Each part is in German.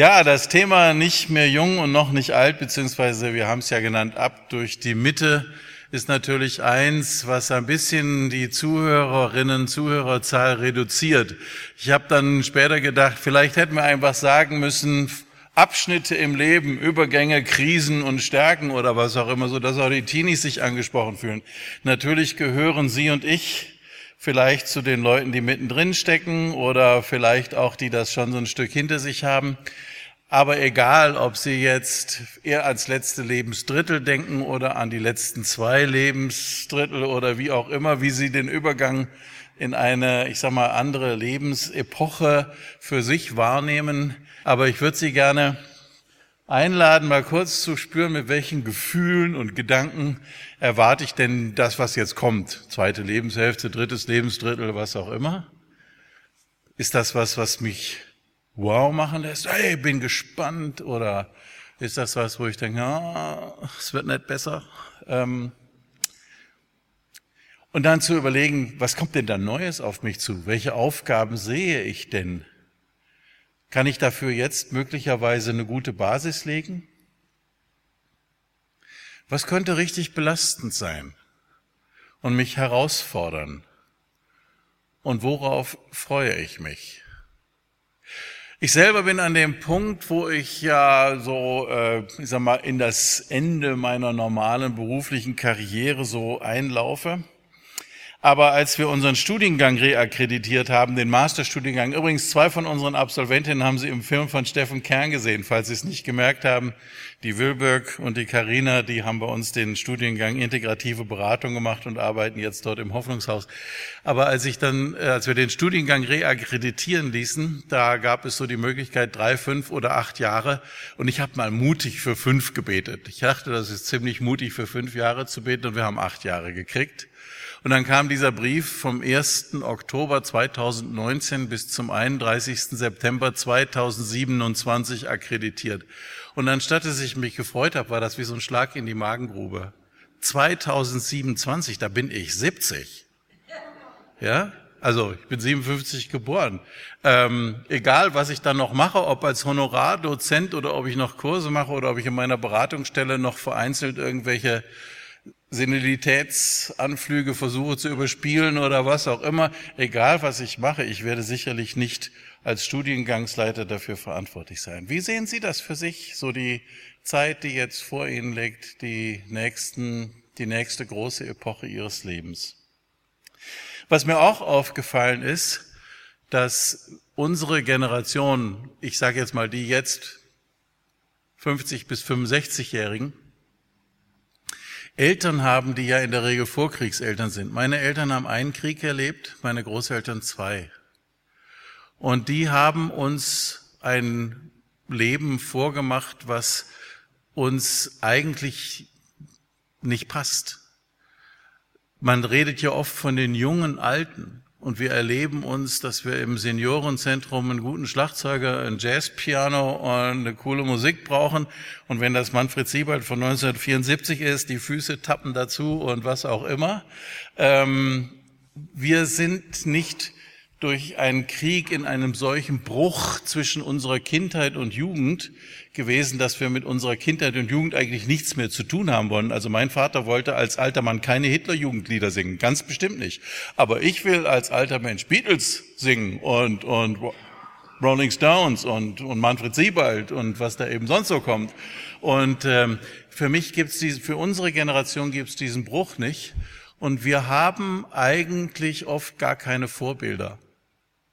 Ja, das Thema nicht mehr jung und noch nicht alt, beziehungsweise wir haben es ja genannt, ab durch die Mitte, ist natürlich eins, was ein bisschen die Zuhörerinnen, Zuhörerzahl reduziert. Ich habe dann später gedacht, vielleicht hätten wir einfach sagen müssen, Abschnitte im Leben, Übergänge, Krisen und Stärken oder was auch immer, so dass auch die Teenies sich angesprochen fühlen. Natürlich gehören Sie und ich vielleicht zu den Leuten, die mittendrin stecken oder vielleicht auch die das schon so ein Stück hinter sich haben. Aber egal, ob Sie jetzt eher ans letzte Lebensdrittel denken oder an die letzten zwei Lebensdrittel oder wie auch immer, wie Sie den Übergang in eine, ich sag mal, andere Lebensepoche für sich wahrnehmen. Aber ich würde Sie gerne einladen, mal kurz zu spüren, mit welchen Gefühlen und Gedanken erwarte ich denn das, was jetzt kommt? Zweite Lebenshälfte, drittes Lebensdrittel, was auch immer. Ist das was, was mich wow machen lässt? Hey, bin gespannt. Oder ist das was, wo ich denke, ah, es wird nicht besser? Ähm und dann zu überlegen, was kommt denn da Neues auf mich zu? Welche Aufgaben sehe ich denn? Kann ich dafür jetzt möglicherweise eine gute Basis legen? Was könnte richtig belastend sein und mich herausfordern? Und worauf freue ich mich? Ich selber bin an dem Punkt, wo ich ja so, äh, ich sag mal, in das Ende meiner normalen beruflichen Karriere so einlaufe. Aber als wir unseren Studiengang reakkreditiert haben, den Masterstudiengang, übrigens zwei von unseren Absolventinnen haben Sie im Film von Steffen Kern gesehen, falls Sie es nicht gemerkt haben. Die Wilberg und die Karina, die haben bei uns den Studiengang integrative Beratung gemacht und arbeiten jetzt dort im Hoffnungshaus. Aber als ich dann, äh, als wir den Studiengang reakkreditieren ließen, da gab es so die Möglichkeit drei, fünf oder acht Jahre. Und ich habe mal mutig für fünf gebetet. Ich dachte, das ist ziemlich mutig für fünf Jahre zu beten und wir haben acht Jahre gekriegt. Und dann kam dieser Brief vom 1. Oktober 2019 bis zum 31. September 2027 akkreditiert. Und anstatt dass ich mich gefreut habe, war das wie so ein Schlag in die Magengrube. 2027, da bin ich 70. Ja? Also ich bin 57 geboren. Ähm, egal, was ich dann noch mache, ob als Honorardozent oder ob ich noch Kurse mache oder ob ich in meiner Beratungsstelle noch vereinzelt irgendwelche Senilitätsanflüge versuche zu überspielen oder was auch immer. Egal, was ich mache, ich werde sicherlich nicht als Studiengangsleiter dafür verantwortlich sein. Wie sehen Sie das für sich, so die Zeit, die jetzt vor Ihnen liegt, die nächsten, die nächste große Epoche Ihres Lebens? Was mir auch aufgefallen ist, dass unsere Generation, ich sage jetzt mal die jetzt 50 bis 65-Jährigen, Eltern haben, die ja in der Regel Vorkriegseltern sind. Meine Eltern haben einen Krieg erlebt, meine Großeltern zwei. Und die haben uns ein Leben vorgemacht, was uns eigentlich nicht passt. Man redet ja oft von den jungen Alten. Und wir erleben uns, dass wir im Seniorenzentrum einen guten Schlagzeuger, ein Jazzpiano und eine coole Musik brauchen. Und wenn das Manfred Siebald von 1974 ist, die Füße tappen dazu und was auch immer. Ähm, wir sind nicht durch einen Krieg in einem solchen Bruch zwischen unserer Kindheit und Jugend gewesen, dass wir mit unserer Kindheit und Jugend eigentlich nichts mehr zu tun haben wollen. Also mein Vater wollte als alter Mann keine Hitler-Jugendlieder singen, ganz bestimmt nicht. Aber ich will als alter Mensch Beatles singen und, und Rolling Stones und, und Manfred Siebald und was da eben sonst so kommt. Und ähm, für mich gibt's diesen, für unsere Generation gibt's diesen Bruch nicht. Und wir haben eigentlich oft gar keine Vorbilder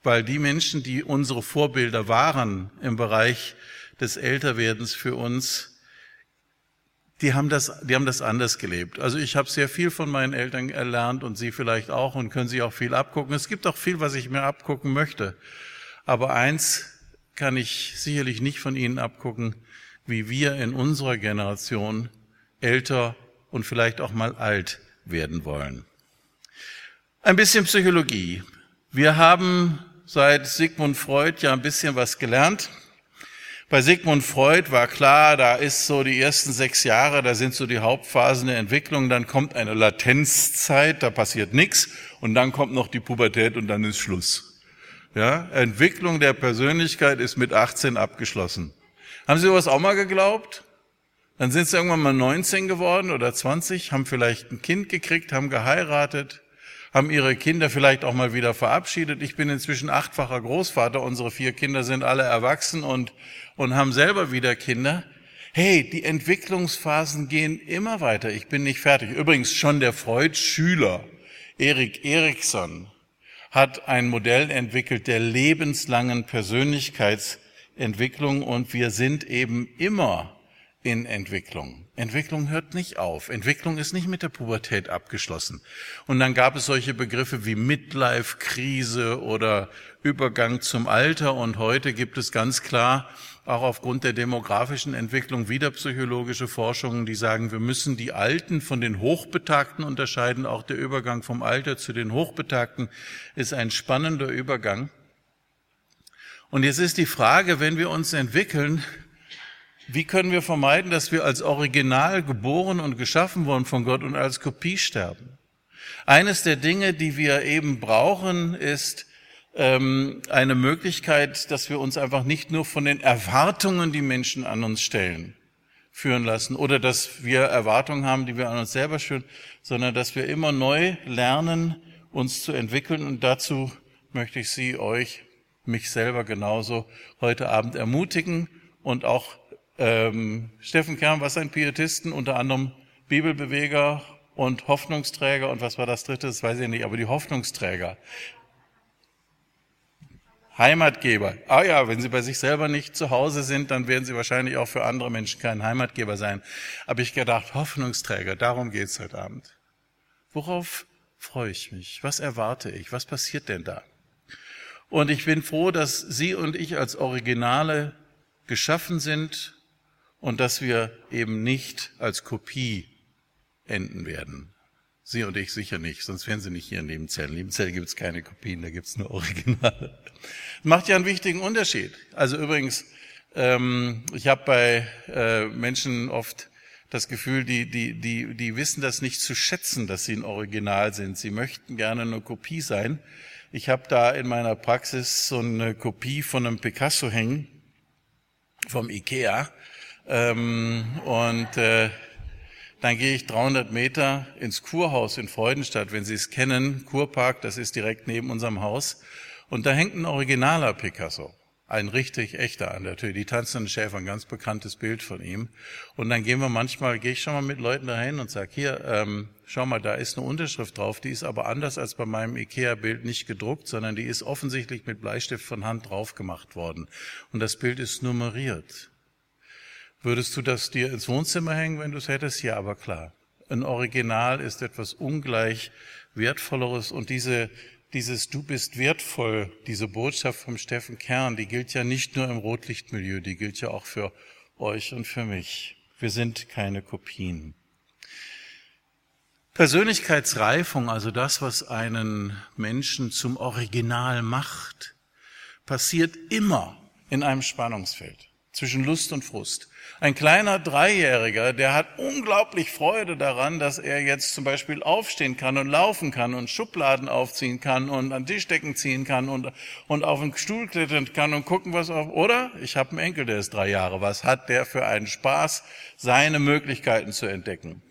weil die Menschen, die unsere Vorbilder waren im Bereich des Älterwerdens für uns, die haben das, die haben das anders gelebt. Also ich habe sehr viel von meinen Eltern erlernt und Sie vielleicht auch und können Sie auch viel abgucken. Es gibt auch viel, was ich mir abgucken möchte. Aber eins kann ich sicherlich nicht von Ihnen abgucken, wie wir in unserer Generation älter und vielleicht auch mal alt werden wollen. Ein bisschen Psychologie. Wir haben seit Sigmund Freud ja ein bisschen was gelernt. Bei Sigmund Freud war klar, da ist so die ersten sechs Jahre, da sind so die Hauptphasen der Entwicklung, dann kommt eine Latenzzeit, da passiert nichts und dann kommt noch die Pubertät und dann ist Schluss. Ja, Entwicklung der Persönlichkeit ist mit 18 abgeschlossen. Haben Sie sowas auch mal geglaubt? Dann sind Sie irgendwann mal 19 geworden oder 20, haben vielleicht ein Kind gekriegt, haben geheiratet, haben ihre Kinder vielleicht auch mal wieder verabschiedet. Ich bin inzwischen achtfacher Großvater. Unsere vier Kinder sind alle erwachsen und, und haben selber wieder Kinder. Hey, die Entwicklungsphasen gehen immer weiter. Ich bin nicht fertig. Übrigens schon der Freud-Schüler Erik Eriksson hat ein Modell entwickelt der lebenslangen Persönlichkeitsentwicklung und wir sind eben immer in Entwicklung. Entwicklung hört nicht auf. Entwicklung ist nicht mit der Pubertät abgeschlossen. Und dann gab es solche Begriffe wie Midlife-Krise oder Übergang zum Alter. Und heute gibt es ganz klar auch aufgrund der demografischen Entwicklung wieder psychologische Forschungen, die sagen, wir müssen die Alten von den Hochbetagten unterscheiden. Auch der Übergang vom Alter zu den Hochbetagten ist ein spannender Übergang. Und jetzt ist die Frage, wenn wir uns entwickeln, wie können wir vermeiden, dass wir als Original geboren und geschaffen wurden von Gott und als Kopie sterben? Eines der Dinge, die wir eben brauchen, ist ähm, eine Möglichkeit, dass wir uns einfach nicht nur von den Erwartungen, die Menschen an uns stellen, führen lassen oder dass wir Erwartungen haben, die wir an uns selber führen, sondern dass wir immer neu lernen, uns zu entwickeln. Und dazu möchte ich Sie, euch, mich selber genauso heute Abend ermutigen und auch ähm, Steffen Kern war ein Pietisten, unter anderem Bibelbeweger und Hoffnungsträger. Und was war das dritte? Das weiß ich nicht, aber die Hoffnungsträger. Heimatgeber. Ah ja, wenn Sie bei sich selber nicht zu Hause sind, dann werden Sie wahrscheinlich auch für andere Menschen kein Heimatgeber sein. Aber ich gedacht, Hoffnungsträger, darum geht's heute Abend. Worauf freue ich mich? Was erwarte ich? Was passiert denn da? Und ich bin froh, dass Sie und ich als Originale geschaffen sind und dass wir eben nicht als Kopie enden werden. Sie und ich sicher nicht, sonst wären Sie nicht hier in Nebenzellen. In Nebenzellen gibt es keine Kopien, da gibt es nur Originale. Macht ja einen wichtigen Unterschied. Also übrigens, ähm, ich habe bei äh, Menschen oft das Gefühl, die, die, die, die wissen das nicht zu schätzen, dass sie ein Original sind. Sie möchten gerne eine Kopie sein. Ich habe da in meiner Praxis so eine Kopie von einem Picasso hängen, vom Ikea. Ähm, und äh, dann gehe ich 300 Meter ins Kurhaus in Freudenstadt, wenn Sie es kennen, Kurpark, das ist direkt neben unserem Haus. Und da hängt ein originaler Picasso, ein richtig echter an der Tür. Die tanzenden Schäfer, ein ganz bekanntes Bild von ihm. Und dann gehen wir manchmal, gehe ich schon mal mit Leuten dahin und sage, hier, ähm, schau mal, da ist eine Unterschrift drauf, die ist aber anders als bei meinem Ikea-Bild nicht gedruckt, sondern die ist offensichtlich mit Bleistift von Hand drauf gemacht worden. Und das Bild ist nummeriert. Würdest du das dir ins Wohnzimmer hängen, wenn du es hättest? Ja, aber klar. Ein Original ist etwas ungleich wertvolleres und diese, dieses Du bist wertvoll, diese Botschaft vom Steffen Kern, die gilt ja nicht nur im Rotlichtmilieu, die gilt ja auch für euch und für mich. Wir sind keine Kopien. Persönlichkeitsreifung, also das, was einen Menschen zum Original macht, passiert immer in einem Spannungsfeld zwischen Lust und Frust. Ein kleiner Dreijähriger, der hat unglaublich Freude daran, dass er jetzt zum Beispiel aufstehen kann und laufen kann und Schubladen aufziehen kann und an Tischdecken ziehen kann und, und auf den Stuhl klettern kann und gucken, was auf, oder? Ich habe einen Enkel, der ist drei Jahre. Was hat der für einen Spaß, seine Möglichkeiten zu entdecken?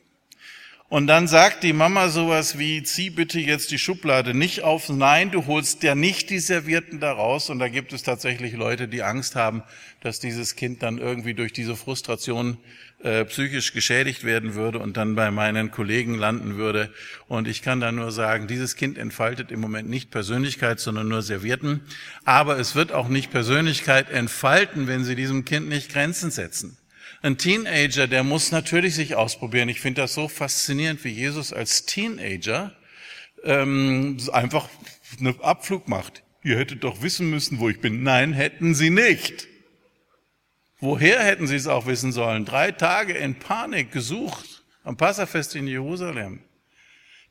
Und dann sagt die Mama sowas wie, zieh bitte jetzt die Schublade nicht auf. Nein, du holst ja nicht die Servierten da raus. Und da gibt es tatsächlich Leute, die Angst haben, dass dieses Kind dann irgendwie durch diese Frustration äh, psychisch geschädigt werden würde und dann bei meinen Kollegen landen würde. Und ich kann da nur sagen, dieses Kind entfaltet im Moment nicht Persönlichkeit, sondern nur Servierten. Aber es wird auch nicht Persönlichkeit entfalten, wenn Sie diesem Kind nicht Grenzen setzen. Ein Teenager, der muss natürlich sich ausprobieren. Ich finde das so faszinierend, wie Jesus als Teenager ähm, einfach einen Abflug macht. Ihr hättet doch wissen müssen, wo ich bin. Nein, hätten sie nicht. Woher hätten sie es auch wissen sollen? Drei Tage in Panik gesucht am Passafest in Jerusalem.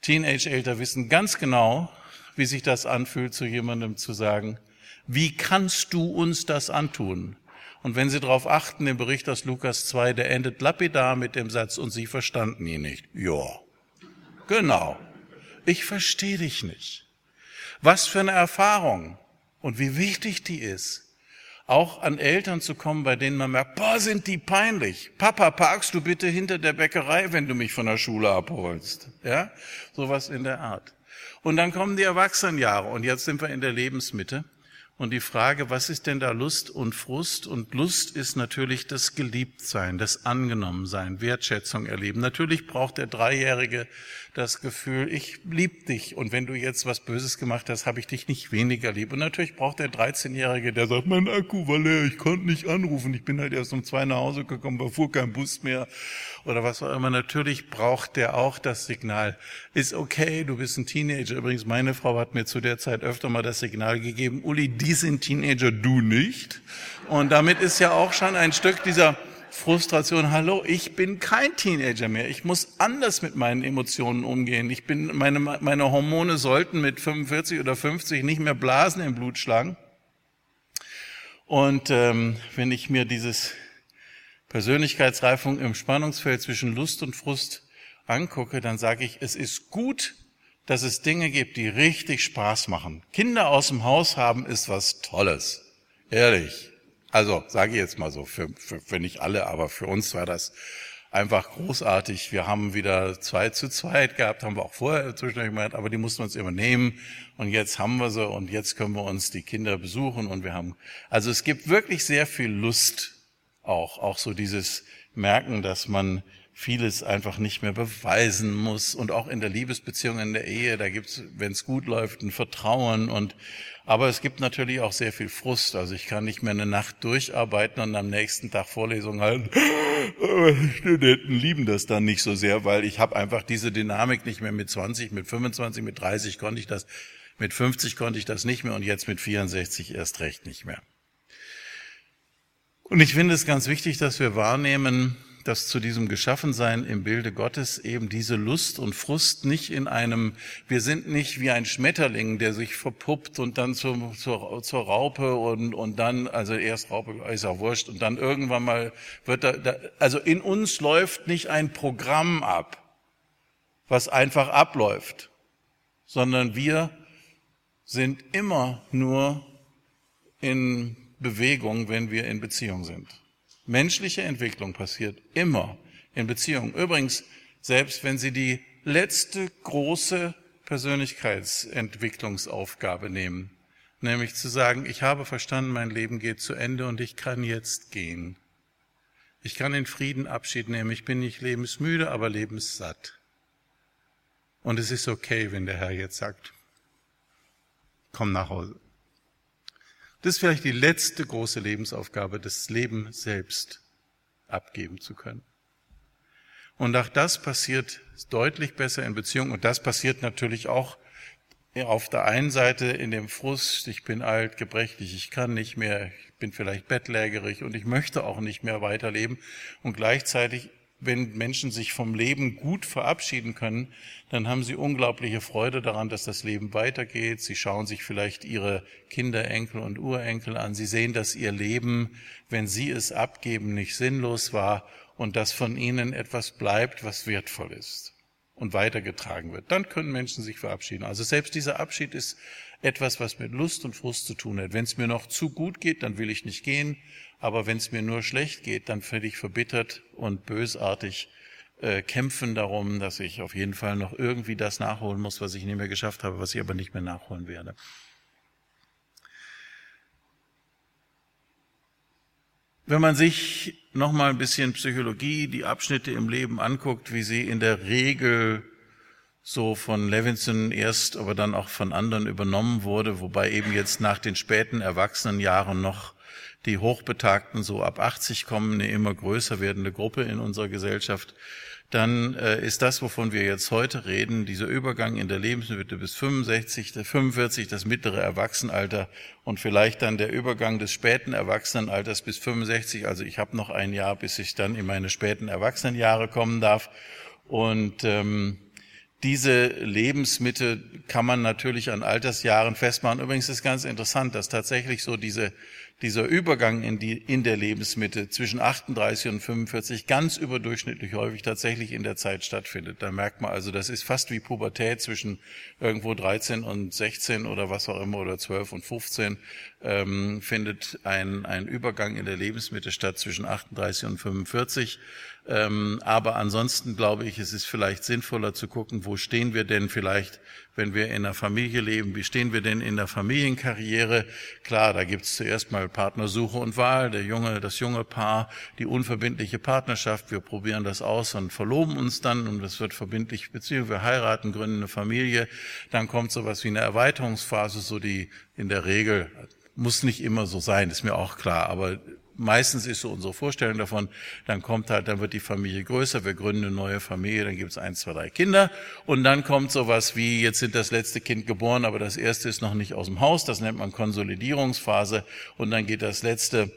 Teenage-Eltern wissen ganz genau, wie sich das anfühlt, zu jemandem zu sagen, wie kannst du uns das antun? Und wenn Sie darauf achten, im Bericht aus Lukas 2, der endet lapidar mit dem Satz, und Sie verstanden ihn nicht. Ja, genau. Ich verstehe dich nicht. Was für eine Erfahrung und wie wichtig die ist auch an Eltern zu kommen, bei denen man merkt, boah, sind die peinlich. Papa, parkst du bitte hinter der Bäckerei, wenn du mich von der Schule abholst. Ja, sowas in der Art. Und dann kommen die Erwachsenenjahre und jetzt sind wir in der Lebensmitte. Und die Frage, was ist denn da Lust und Frust? Und Lust ist natürlich das Geliebtsein, das Angenommensein, Wertschätzung erleben. Natürlich braucht der Dreijährige das Gefühl, ich lieb dich. Und wenn du jetzt was Böses gemacht hast, habe ich dich nicht weniger lieb. Und natürlich braucht der 13-Jährige, der sagt, mein Akku war leer, ich konnte nicht anrufen, ich bin halt erst um zwei nach Hause gekommen, da fuhr kein Bus mehr oder was auch immer. Natürlich braucht der auch das Signal. Ist okay, du bist ein Teenager. Übrigens, meine Frau hat mir zu der Zeit öfter mal das Signal gegeben, Uli, die sind Teenager, du nicht. Und damit ist ja auch schon ein Stück dieser Frustration, hallo, ich bin kein Teenager mehr. Ich muss anders mit meinen Emotionen umgehen. Ich bin, meine, meine Hormone sollten mit 45 oder 50 nicht mehr Blasen im Blut schlagen. Und ähm, wenn ich mir dieses Persönlichkeitsreifung im Spannungsfeld zwischen Lust und Frust angucke, dann sage ich, es ist gut, dass es Dinge gibt, die richtig Spaß machen. Kinder aus dem Haus haben ist was Tolles. Ehrlich. Also sage ich jetzt mal so, für, für, für nicht alle, aber für uns war das einfach großartig. Wir haben wieder zwei zu zweit gehabt, haben wir auch vorher zwischendurch gemacht, aber die mussten wir uns immer nehmen. Und jetzt haben wir sie und jetzt können wir uns die Kinder besuchen und wir haben, also es gibt wirklich sehr viel Lust auch, auch so dieses Merken, dass man vieles einfach nicht mehr beweisen muss und auch in der Liebesbeziehung, in der Ehe, da gibt's, wenn es gut läuft, ein Vertrauen und aber es gibt natürlich auch sehr viel Frust. Also ich kann nicht mehr eine Nacht durcharbeiten und am nächsten Tag Vorlesungen halten. Studenten lieben das dann nicht so sehr, weil ich habe einfach diese Dynamik nicht mehr mit 20, mit 25, mit 30 konnte ich das, mit 50 konnte ich das nicht mehr und jetzt mit 64 erst recht nicht mehr. Und ich finde es ganz wichtig, dass wir wahrnehmen, dass zu diesem Geschaffensein im Bilde Gottes eben diese Lust und Frust nicht in einem, wir sind nicht wie ein Schmetterling, der sich verpuppt und dann zur, zur, zur Raupe und, und dann, also erst Raupe ist ja wurscht und dann irgendwann mal wird da, da, also in uns läuft nicht ein Programm ab, was einfach abläuft, sondern wir sind immer nur in Bewegung, wenn wir in Beziehung sind. Menschliche Entwicklung passiert immer in Beziehung. Übrigens, selbst wenn Sie die letzte große Persönlichkeitsentwicklungsaufgabe nehmen, nämlich zu sagen, ich habe verstanden, mein Leben geht zu Ende und ich kann jetzt gehen. Ich kann in Frieden Abschied nehmen. Ich bin nicht lebensmüde, aber lebenssatt. Und es ist okay, wenn der Herr jetzt sagt, komm nach Hause. Das ist vielleicht die letzte große Lebensaufgabe, das Leben selbst abgeben zu können. Und auch das passiert deutlich besser in Beziehungen. Und das passiert natürlich auch auf der einen Seite in dem Frust, ich bin alt, gebrechlich, ich kann nicht mehr, ich bin vielleicht bettlägerig und ich möchte auch nicht mehr weiterleben. Und gleichzeitig wenn Menschen sich vom Leben gut verabschieden können, dann haben sie unglaubliche Freude daran, dass das Leben weitergeht. Sie schauen sich vielleicht ihre Kinder, Enkel und Urenkel an. Sie sehen, dass ihr Leben, wenn sie es abgeben, nicht sinnlos war und dass von ihnen etwas bleibt, was wertvoll ist und weitergetragen wird. Dann können Menschen sich verabschieden. Also selbst dieser Abschied ist etwas, was mit Lust und Frust zu tun hat. Wenn es mir noch zu gut geht, dann will ich nicht gehen. Aber wenn es mir nur schlecht geht, dann werde ich verbittert und bösartig äh, kämpfen darum, dass ich auf jeden Fall noch irgendwie das nachholen muss, was ich nicht mehr geschafft habe, was ich aber nicht mehr nachholen werde. Wenn man sich noch mal ein bisschen Psychologie, die Abschnitte im Leben anguckt, wie sie in der Regel so von Levinson erst, aber dann auch von anderen übernommen wurde, wobei eben jetzt nach den späten Erwachsenenjahren noch die Hochbetagten so ab 80 kommen, eine immer größer werdende Gruppe in unserer Gesellschaft, dann äh, ist das, wovon wir jetzt heute reden, dieser Übergang in der Lebensmitte bis 65, 45, das mittlere Erwachsenenalter und vielleicht dann der Übergang des späten Erwachsenenalters bis 65. Also ich habe noch ein Jahr, bis ich dann in meine späten Erwachsenenjahre kommen darf. Und ähm, diese Lebensmitte kann man natürlich an Altersjahren festmachen. Übrigens ist ganz interessant, dass tatsächlich so diese dieser Übergang in, die, in der Lebensmitte zwischen 38 und 45 ganz überdurchschnittlich häufig tatsächlich in der Zeit stattfindet. Da merkt man also, das ist fast wie Pubertät zwischen irgendwo 13 und 16 oder was auch immer oder 12 und 15 ähm, findet ein, ein Übergang in der Lebensmitte statt zwischen 38 und 45. Ähm, aber ansonsten glaube ich, es ist vielleicht sinnvoller zu gucken, wo stehen wir denn vielleicht, wenn wir in der Familie leben, wie stehen wir denn in der Familienkarriere? Klar, da gibt es zuerst mal Partnersuche und Wahl, der junge, das junge Paar, die unverbindliche Partnerschaft, wir probieren das aus und verloben uns dann und das wird verbindlich Beziehung, wir heiraten, gründen eine Familie, dann kommt sowas wie eine Erweiterungsphase, so die in der Regel muss nicht immer so sein, ist mir auch klar, aber meistens ist so unsere Vorstellung davon, dann kommt halt, dann wird die Familie größer, wir gründen eine neue Familie, dann gibt es eins, zwei, drei Kinder und dann kommt sowas wie, jetzt sind das letzte Kind geboren, aber das erste ist noch nicht aus dem Haus, das nennt man Konsolidierungsphase und dann geht das letzte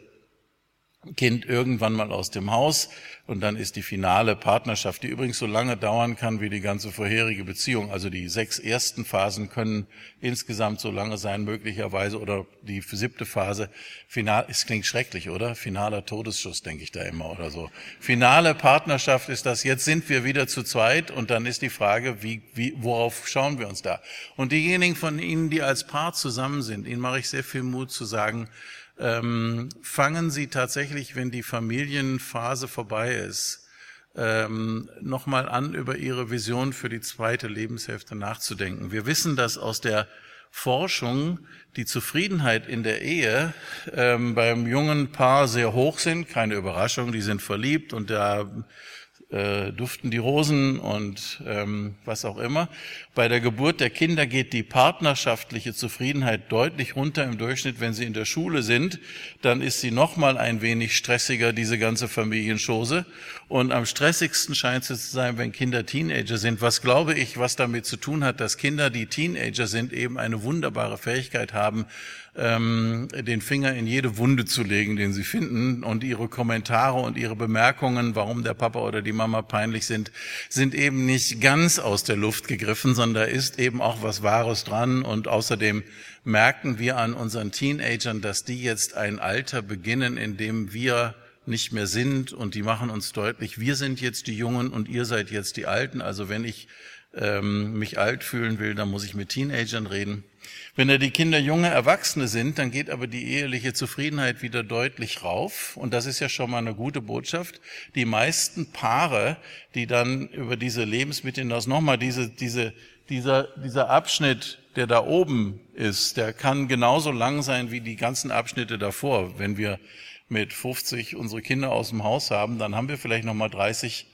Kind irgendwann mal aus dem Haus und dann ist die finale Partnerschaft, die übrigens so lange dauern kann wie die ganze vorherige Beziehung. Also die sechs ersten Phasen können insgesamt so lange sein, möglicherweise, oder die siebte Phase. Final, es klingt schrecklich, oder? Finaler Todesschuss, denke ich da immer, oder so. Finale Partnerschaft ist das, jetzt sind wir wieder zu zweit und dann ist die Frage, wie, wie, worauf schauen wir uns da? Und diejenigen von Ihnen, die als Paar zusammen sind, Ihnen mache ich sehr viel Mut zu sagen, ähm, fangen Sie tatsächlich, wenn die Familienphase vorbei ist, ähm, nochmal an, über Ihre Vision für die zweite Lebenshälfte nachzudenken. Wir wissen, dass aus der Forschung die Zufriedenheit in der Ehe ähm, beim jungen Paar sehr hoch sind. Keine Überraschung, die sind verliebt und da äh, duften die Rosen und ähm, was auch immer. Bei der Geburt der Kinder geht die partnerschaftliche Zufriedenheit deutlich runter im Durchschnitt. Wenn sie in der Schule sind, dann ist sie noch mal ein wenig stressiger, diese ganze Familienschose. Und am stressigsten scheint es zu sein, wenn Kinder Teenager sind. Was glaube ich, was damit zu tun hat, dass Kinder, die Teenager sind, eben eine wunderbare Fähigkeit haben, ähm, den Finger in jede Wunde zu legen, den sie finden. Und ihre Kommentare und ihre Bemerkungen, warum der Papa oder die Mama peinlich sind, sind eben nicht ganz aus der Luft gegriffen, sondern da ist eben auch was Wahres dran. Und außerdem merken wir an unseren Teenagern, dass die jetzt ein Alter beginnen, in dem wir nicht mehr sind und die machen uns deutlich, wir sind jetzt die Jungen und ihr seid jetzt die Alten. Also wenn ich ähm, mich alt fühlen will, dann muss ich mit Teenagern reden. Wenn ja die Kinder junge Erwachsene sind, dann geht aber die eheliche Zufriedenheit wieder deutlich rauf. Und das ist ja schon mal eine gute Botschaft. Die meisten Paare, die dann über diese Lebensmittel hinaus nochmal diese, diese, dieser, dieser Abschnitt, der da oben ist, der kann genauso lang sein wie die ganzen Abschnitte davor. Wenn wir mit 50 unsere Kinder aus dem Haus haben, dann haben wir vielleicht nochmal 30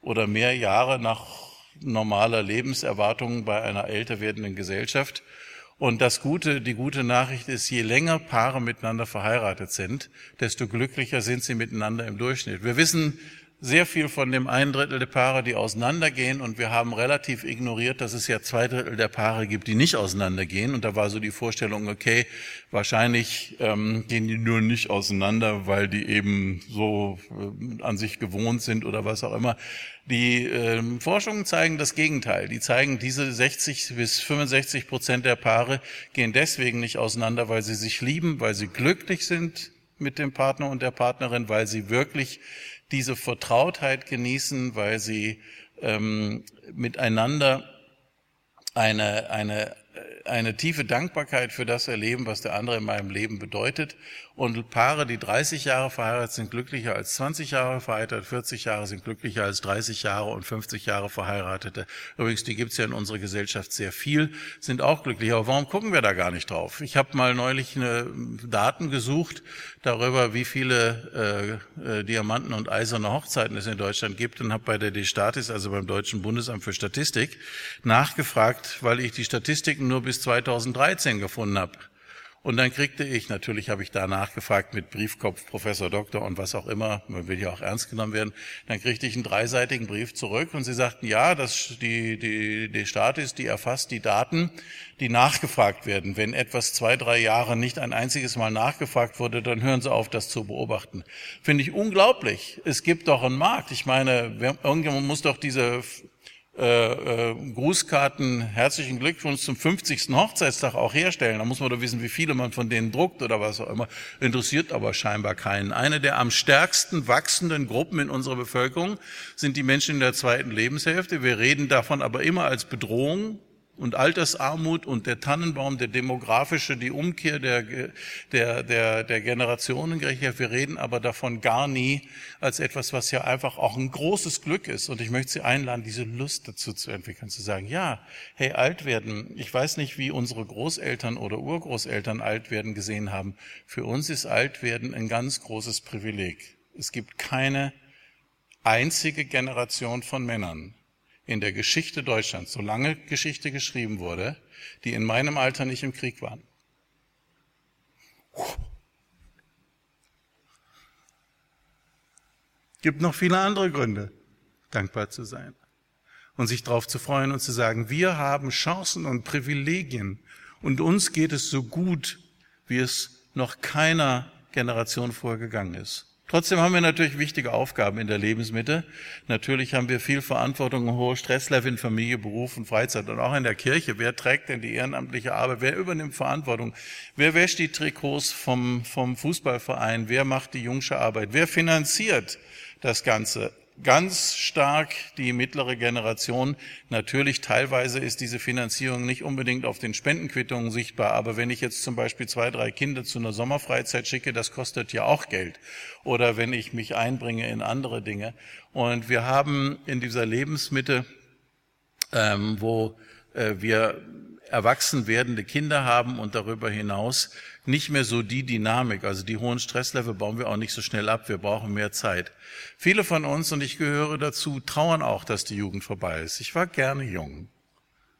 oder mehr Jahre nach normaler Lebenserwartung bei einer älter werdenden Gesellschaft. Und das Gute, die gute Nachricht ist, je länger Paare miteinander verheiratet sind, desto glücklicher sind sie miteinander im Durchschnitt. Wir wissen sehr viel von dem einen Drittel der Paare, die auseinandergehen und wir haben relativ ignoriert, dass es ja zwei Drittel der Paare gibt, die nicht auseinandergehen. Und da war so die Vorstellung, okay, wahrscheinlich ähm, gehen die nur nicht auseinander, weil die eben so äh, an sich gewohnt sind oder was auch immer. Die äh, Forschungen zeigen das Gegenteil. Die zeigen, diese 60 bis 65 Prozent der Paare gehen deswegen nicht auseinander, weil sie sich lieben, weil sie glücklich sind mit dem Partner und der Partnerin, weil sie wirklich diese Vertrautheit genießen, weil sie ähm, miteinander eine, eine, eine tiefe Dankbarkeit für das erleben, was der andere in meinem Leben bedeutet und Paare, die 30 Jahre verheiratet sind, glücklicher als 20 Jahre verheiratet, 40 Jahre sind glücklicher als 30 Jahre und 50 Jahre Verheiratete. Übrigens, die gibt es ja in unserer Gesellschaft sehr viel, sind auch glücklicher. Aber warum gucken wir da gar nicht drauf? Ich habe mal neulich Daten gesucht darüber, wie viele äh, äh, Diamanten und eiserne Hochzeiten es in Deutschland gibt und habe bei der Destatis, also beim Deutschen Bundesamt für Statistik, nachgefragt, weil ich die Statistiken nur bis 2013 gefunden habe. Und dann kriegte ich, natürlich habe ich da nachgefragt mit Briefkopf, Professor Doktor und was auch immer, man will ja auch ernst genommen werden, dann kriegte ich einen dreiseitigen Brief zurück und sie sagten, ja, das, die, die, die Status, die erfasst die Daten, die nachgefragt werden. Wenn etwas zwei, drei Jahre nicht ein einziges Mal nachgefragt wurde, dann hören sie auf, das zu beobachten. Finde ich unglaublich. Es gibt doch einen Markt. Ich meine, irgendjemand muss doch diese äh, äh, Grußkarten, herzlichen Glückwunsch zum 50. Hochzeitstag auch herstellen. Da muss man doch wissen, wie viele man von denen druckt oder was auch immer. Interessiert aber scheinbar keinen. Eine der am stärksten wachsenden Gruppen in unserer Bevölkerung sind die Menschen in der zweiten Lebenshälfte. Wir reden davon aber immer als Bedrohung und Altersarmut und der Tannenbaum, der demografische, die Umkehr der, der, der, der Generationengerechtigkeit. Wir reden aber davon gar nie als etwas, was ja einfach auch ein großes Glück ist. Und ich möchte Sie einladen, diese Lust dazu zu entwickeln, zu sagen, ja, hey, alt werden. Ich weiß nicht, wie unsere Großeltern oder Urgroßeltern alt werden gesehen haben. Für uns ist alt werden ein ganz großes Privileg. Es gibt keine einzige Generation von Männern, in der Geschichte Deutschlands, solange Geschichte geschrieben wurde, die in meinem Alter nicht im Krieg waren. Gibt noch viele andere Gründe, dankbar zu sein und sich darauf zu freuen und zu sagen, wir haben Chancen und Privilegien und uns geht es so gut, wie es noch keiner Generation vorgegangen ist. Trotzdem haben wir natürlich wichtige Aufgaben in der Lebensmitte. Natürlich haben wir viel Verantwortung und hohe Stresslevel in Familie, Beruf und Freizeit und auch in der Kirche. Wer trägt denn die ehrenamtliche Arbeit? Wer übernimmt Verantwortung? Wer wäscht die Trikots vom, vom Fußballverein? Wer macht die jungsche Arbeit? Wer finanziert das Ganze? Ganz stark die mittlere Generation. Natürlich teilweise ist diese Finanzierung nicht unbedingt auf den Spendenquittungen sichtbar, aber wenn ich jetzt zum Beispiel zwei, drei Kinder zu einer Sommerfreizeit schicke, das kostet ja auch Geld. Oder wenn ich mich einbringe in andere Dinge. Und wir haben in dieser Lebensmitte, ähm, wo äh, wir erwachsen werdende Kinder haben und darüber hinaus nicht mehr so die Dynamik. Also die hohen Stresslevel bauen wir auch nicht so schnell ab. Wir brauchen mehr Zeit. Viele von uns, und ich gehöre dazu, trauern auch, dass die Jugend vorbei ist. Ich war gerne jung.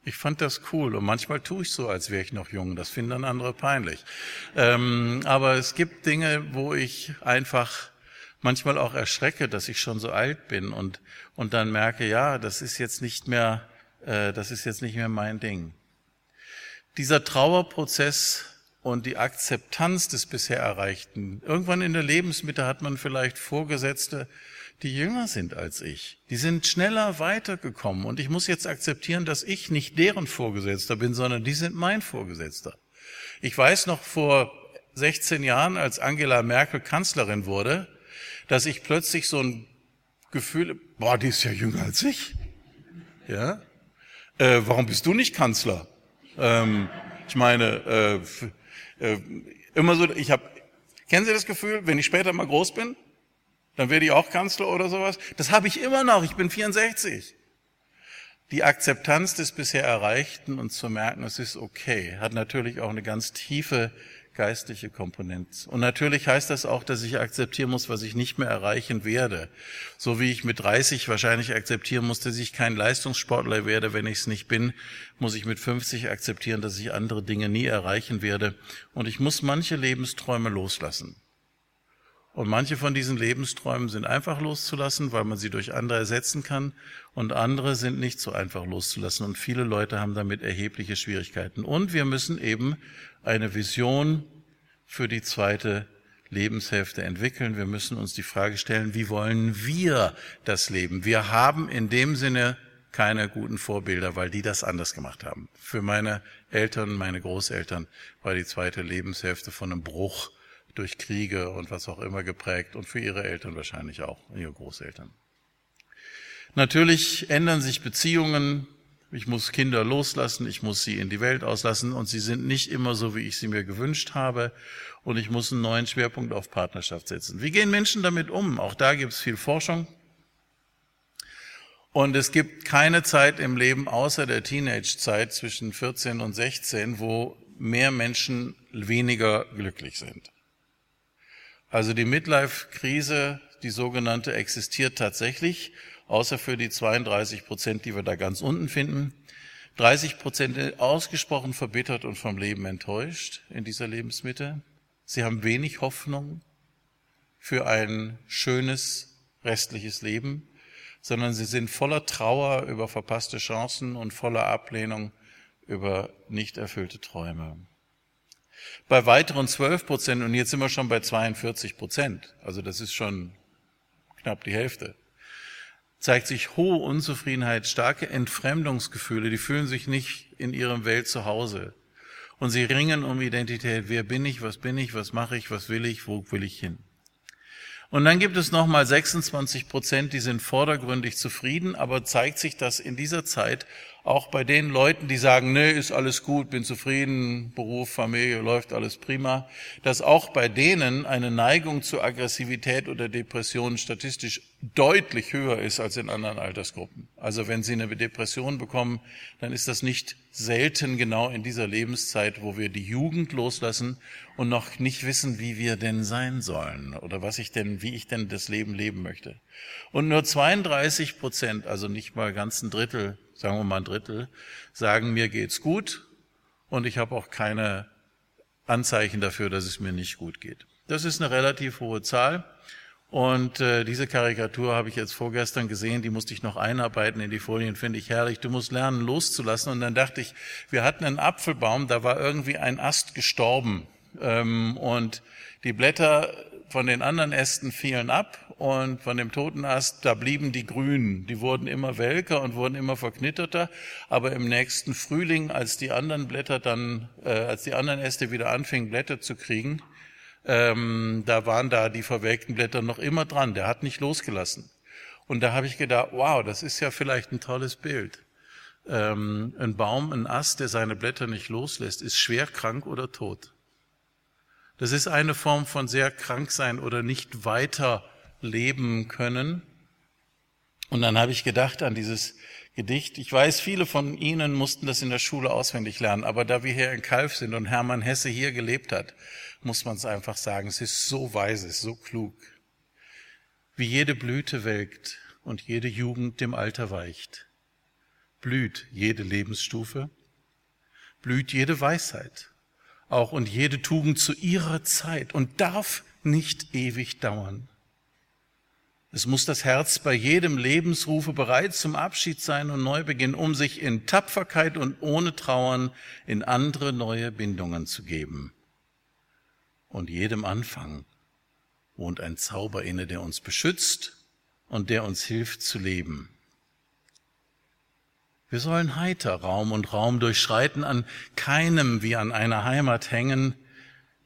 Ich fand das cool und manchmal tue ich so, als wäre ich noch jung. Das finden dann andere peinlich. Ähm, aber es gibt Dinge, wo ich einfach manchmal auch erschrecke, dass ich schon so alt bin und, und dann merke, ja, das ist jetzt nicht mehr, äh, das ist jetzt nicht mehr mein Ding. Dieser Trauerprozess und die Akzeptanz des bisher Erreichten. Irgendwann in der Lebensmitte hat man vielleicht Vorgesetzte, die jünger sind als ich. Die sind schneller weitergekommen und ich muss jetzt akzeptieren, dass ich nicht deren Vorgesetzter bin, sondern die sind mein Vorgesetzter. Ich weiß noch vor 16 Jahren, als Angela Merkel Kanzlerin wurde, dass ich plötzlich so ein Gefühl, boah, die ist ja jünger als ich. Ja? Äh, warum bist du nicht Kanzler? Ähm, ich meine, äh, äh, immer so, ich habe, kennen Sie das Gefühl, wenn ich später mal groß bin, dann werde ich auch Kanzler oder sowas? Das habe ich immer noch, ich bin 64. Die Akzeptanz des bisher Erreichten und zu merken, es ist okay, hat natürlich auch eine ganz tiefe geistliche Komponente. Und natürlich heißt das auch, dass ich akzeptieren muss, was ich nicht mehr erreichen werde. So wie ich mit 30 wahrscheinlich akzeptieren muss, dass ich kein Leistungssportler werde, wenn ich es nicht bin, muss ich mit 50 akzeptieren, dass ich andere Dinge nie erreichen werde. Und ich muss manche Lebensträume loslassen. Und manche von diesen Lebensträumen sind einfach loszulassen, weil man sie durch andere ersetzen kann. Und andere sind nicht so einfach loszulassen. Und viele Leute haben damit erhebliche Schwierigkeiten. Und wir müssen eben eine Vision für die zweite Lebenshälfte entwickeln. Wir müssen uns die Frage stellen, wie wollen wir das Leben? Wir haben in dem Sinne keine guten Vorbilder, weil die das anders gemacht haben. Für meine Eltern, meine Großeltern war die zweite Lebenshälfte von einem Bruch durch Kriege und was auch immer geprägt und für ihre Eltern wahrscheinlich auch, ihre Großeltern. Natürlich ändern sich Beziehungen, ich muss Kinder loslassen, ich muss sie in die Welt auslassen und sie sind nicht immer so, wie ich sie mir gewünscht habe und ich muss einen neuen Schwerpunkt auf Partnerschaft setzen. Wie gehen Menschen damit um? Auch da gibt es viel Forschung. Und es gibt keine Zeit im Leben außer der Teenage-Zeit zwischen 14 und 16, wo mehr Menschen weniger glücklich sind. Also die Midlife-Krise, die sogenannte, existiert tatsächlich außer für die 32 Prozent, die wir da ganz unten finden. 30 Prozent ausgesprochen verbittert und vom Leben enttäuscht in dieser Lebensmitte. Sie haben wenig Hoffnung für ein schönes restliches Leben, sondern sie sind voller Trauer über verpasste Chancen und voller Ablehnung über nicht erfüllte Träume. Bei weiteren 12 Prozent, und jetzt sind wir schon bei 42 Prozent, also das ist schon knapp die Hälfte, zeigt sich hohe Unzufriedenheit, starke Entfremdungsgefühle, die fühlen sich nicht in ihrem Welt zu Hause. Und sie ringen um Identität. Wer bin ich? Was bin ich? Was mache ich? Was will ich? Wo will ich hin? Und dann gibt es nochmal 26 Prozent, die sind vordergründig zufrieden, aber zeigt sich, dass in dieser Zeit auch bei den Leuten, die sagen, nee, ist alles gut, bin zufrieden, Beruf, Familie, läuft alles prima, dass auch bei denen eine Neigung zur Aggressivität oder Depression statistisch deutlich höher ist als in anderen Altersgruppen. Also wenn Sie eine Depression bekommen, dann ist das nicht selten genau in dieser Lebenszeit, wo wir die Jugend loslassen und noch nicht wissen, wie wir denn sein sollen oder was ich denn, wie ich denn das Leben leben möchte. Und nur 32 Prozent, also nicht mal ganz ein Drittel sagen wir mal ein Drittel, sagen, mir geht's gut und ich habe auch keine Anzeichen dafür, dass es mir nicht gut geht. Das ist eine relativ hohe Zahl. Und äh, diese Karikatur habe ich jetzt vorgestern gesehen, die musste ich noch einarbeiten in die Folien, finde ich herrlich. Du musst lernen, loszulassen. Und dann dachte ich, wir hatten einen Apfelbaum, da war irgendwie ein Ast gestorben. Ähm, und die Blätter von den anderen Ästen fielen ab und von dem toten Ast, da blieben die Grünen. Die wurden immer welker und wurden immer verknitterter. Aber im nächsten Frühling, als die anderen Blätter dann, äh, als die anderen Äste wieder anfingen, Blätter zu kriegen, ähm, da waren da die verwelkten Blätter noch immer dran. Der hat nicht losgelassen. Und da habe ich gedacht, wow, das ist ja vielleicht ein tolles Bild. Ähm, ein Baum, ein Ast, der seine Blätter nicht loslässt, ist schwer krank oder tot. Das ist eine Form von sehr krank sein oder nicht weiter leben können. Und dann habe ich gedacht an dieses Gedicht. Ich weiß, viele von Ihnen mussten das in der Schule auswendig lernen, aber da wir hier in Kalf sind und Hermann Hesse hier gelebt hat, muss man es einfach sagen. Es ist so weise, es ist so klug. Wie jede Blüte welkt und jede Jugend dem Alter weicht, blüht jede Lebensstufe, blüht jede Weisheit auch und jede Tugend zu ihrer Zeit und darf nicht ewig dauern. Es muss das Herz bei jedem Lebensrufe bereit zum Abschied sein und Neubeginn, um sich in Tapferkeit und ohne Trauern in andere neue Bindungen zu geben. Und jedem Anfang wohnt ein Zauber inne, der uns beschützt und der uns hilft zu leben. Wir sollen heiter Raum und Raum durchschreiten, an keinem wie an einer Heimat hängen,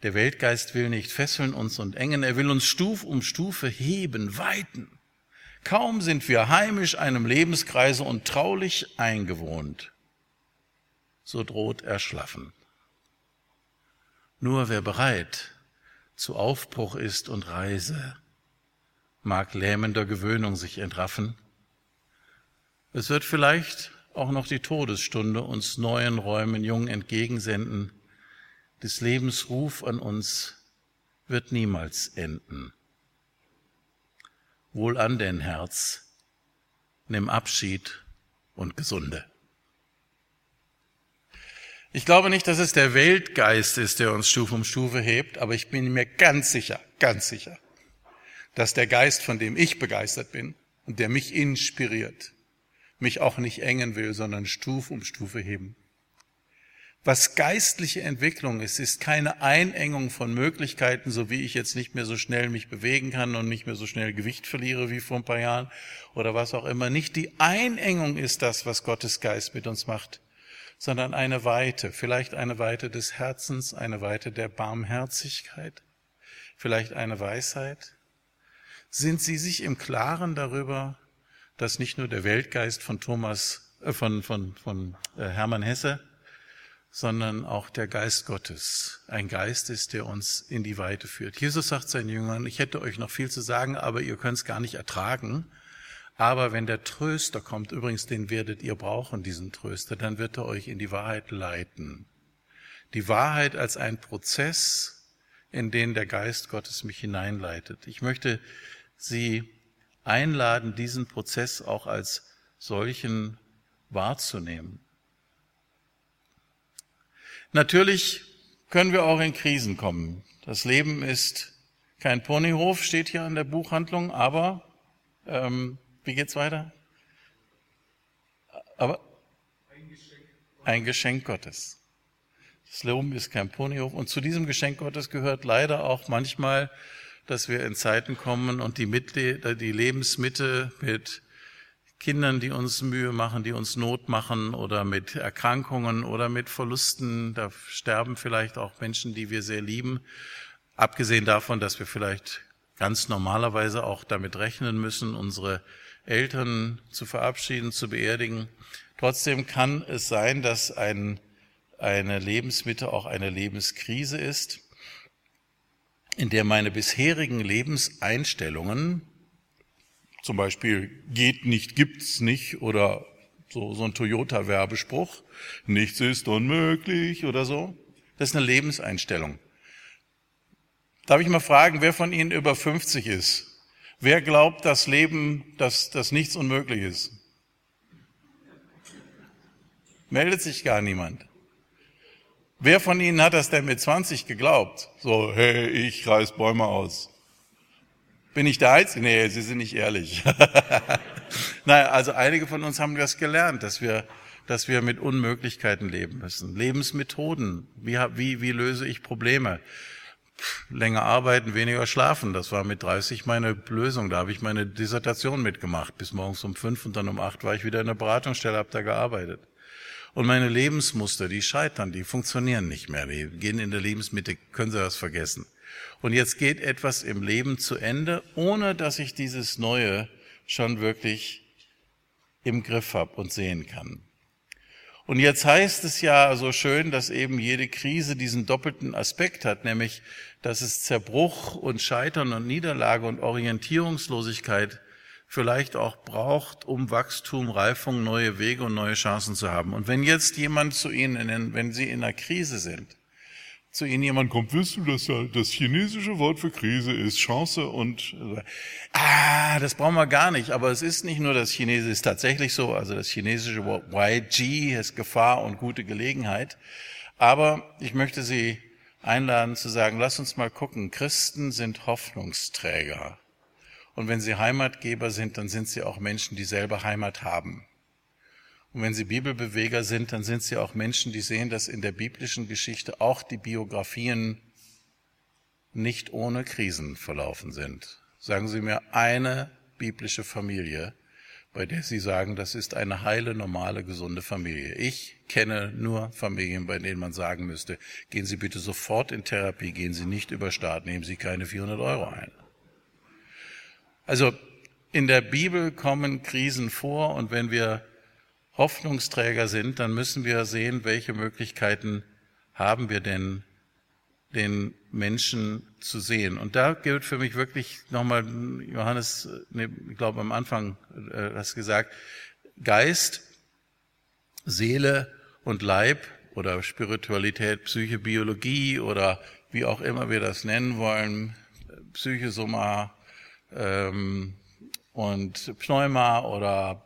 der Weltgeist will nicht fesseln uns und engen, er will uns Stuf um Stufe heben, weiten. Kaum sind wir heimisch einem Lebenskreise und traulich eingewohnt, so droht Erschlaffen. Nur wer bereit zu Aufbruch ist und Reise, mag lähmender Gewöhnung sich entraffen. Es wird vielleicht auch noch die Todesstunde uns neuen Räumen jung entgegensenden, des Lebens Ruf an uns wird niemals enden. Wohl an den Herz, nimm Abschied und Gesunde. Ich glaube nicht, dass es der Weltgeist ist, der uns Stufe um Stufe hebt, aber ich bin mir ganz sicher, ganz sicher, dass der Geist, von dem ich begeistert bin und der mich inspiriert, mich auch nicht engen will, sondern Stufe um Stufe heben was geistliche Entwicklung ist, ist keine Einengung von Möglichkeiten, so wie ich jetzt nicht mehr so schnell mich bewegen kann und nicht mehr so schnell Gewicht verliere wie vor ein paar Jahren oder was auch immer. Nicht die Einengung ist das, was Gottes Geist mit uns macht, sondern eine Weite, vielleicht eine Weite des Herzens, eine Weite der Barmherzigkeit, vielleicht eine Weisheit. Sind Sie sich im Klaren darüber, dass nicht nur der Weltgeist von Thomas, äh, von, von, von äh, Hermann Hesse, sondern auch der Geist Gottes ein Geist ist, der uns in die Weite führt. Jesus sagt seinen Jüngern, ich hätte euch noch viel zu sagen, aber ihr könnt es gar nicht ertragen. Aber wenn der Tröster kommt, übrigens den werdet ihr brauchen, diesen Tröster, dann wird er euch in die Wahrheit leiten. Die Wahrheit als ein Prozess, in den der Geist Gottes mich hineinleitet. Ich möchte Sie einladen, diesen Prozess auch als solchen wahrzunehmen Natürlich können wir auch in Krisen kommen. Das Leben ist kein Ponyhof, steht hier an der Buchhandlung, aber ähm, wie geht's weiter? Aber ein Geschenk, ein Geschenk Gottes. Das Leben ist kein Ponyhof und zu diesem Geschenk Gottes gehört leider auch manchmal, dass wir in Zeiten kommen und die, Mitte, die Lebensmitte mit Kindern, die uns Mühe machen, die uns Not machen oder mit Erkrankungen oder mit Verlusten. Da sterben vielleicht auch Menschen, die wir sehr lieben. Abgesehen davon, dass wir vielleicht ganz normalerweise auch damit rechnen müssen, unsere Eltern zu verabschieden, zu beerdigen. Trotzdem kann es sein, dass ein, eine Lebensmitte auch eine Lebenskrise ist, in der meine bisherigen Lebenseinstellungen zum Beispiel geht nicht, gibt's nicht oder so, so ein Toyota-Werbespruch. Nichts ist unmöglich oder so. Das ist eine Lebenseinstellung. Darf ich mal fragen, wer von Ihnen über 50 ist? Wer glaubt, das Leben, dass, dass nichts unmöglich ist? Meldet sich gar niemand. Wer von Ihnen hat das denn mit 20 geglaubt? So, hey, ich reiß Bäume aus. Bin ich der Einzige? Nee, Sie sind nicht ehrlich. naja, also einige von uns haben das gelernt, dass wir, dass wir mit Unmöglichkeiten leben müssen. Lebensmethoden. Wie, wie, wie löse ich Probleme? länger arbeiten, weniger schlafen. Das war mit 30 meine Lösung. Da habe ich meine Dissertation mitgemacht. Bis morgens um fünf und dann um acht war ich wieder in der Beratungsstelle, habe da gearbeitet. Und meine Lebensmuster, die scheitern, die funktionieren nicht mehr. Die gehen in der Lebensmitte, können Sie das vergessen. Und jetzt geht etwas im Leben zu Ende, ohne dass ich dieses Neue schon wirklich im Griff habe und sehen kann. Und jetzt heißt es ja so schön, dass eben jede Krise diesen doppelten Aspekt hat, nämlich, dass es Zerbruch und Scheitern und Niederlage und Orientierungslosigkeit vielleicht auch braucht, um Wachstum, Reifung, neue Wege und neue Chancen zu haben. Und wenn jetzt jemand zu Ihnen, wenn Sie in einer Krise sind, zu Ihnen jemand kommt, wirst du, dass das chinesische Wort für Krise ist Chance und ah, das brauchen wir gar nicht. Aber es ist nicht nur das Chinesische, es ist tatsächlich so. Also das chinesische Wort YG ist Gefahr und gute Gelegenheit. Aber ich möchte Sie einladen zu sagen, lass uns mal gucken. Christen sind Hoffnungsträger. Und wenn sie Heimatgeber sind, dann sind sie auch Menschen, die selber Heimat haben. Und wenn Sie Bibelbeweger sind, dann sind Sie auch Menschen, die sehen, dass in der biblischen Geschichte auch die Biografien nicht ohne Krisen verlaufen sind. Sagen Sie mir eine biblische Familie, bei der Sie sagen, das ist eine heile, normale, gesunde Familie. Ich kenne nur Familien, bei denen man sagen müsste, gehen Sie bitte sofort in Therapie, gehen Sie nicht über Staat, nehmen Sie keine 400 Euro ein. Also in der Bibel kommen Krisen vor und wenn wir Hoffnungsträger sind, dann müssen wir sehen, welche Möglichkeiten haben wir denn, den Menschen zu sehen. Und da gilt für mich wirklich nochmal, Johannes, ne, ich glaube am Anfang äh, hast gesagt, Geist, Seele und Leib oder Spiritualität, Psyche, Biologie oder wie auch immer wir das nennen wollen, Psychosoma, ähm, und Pneuma oder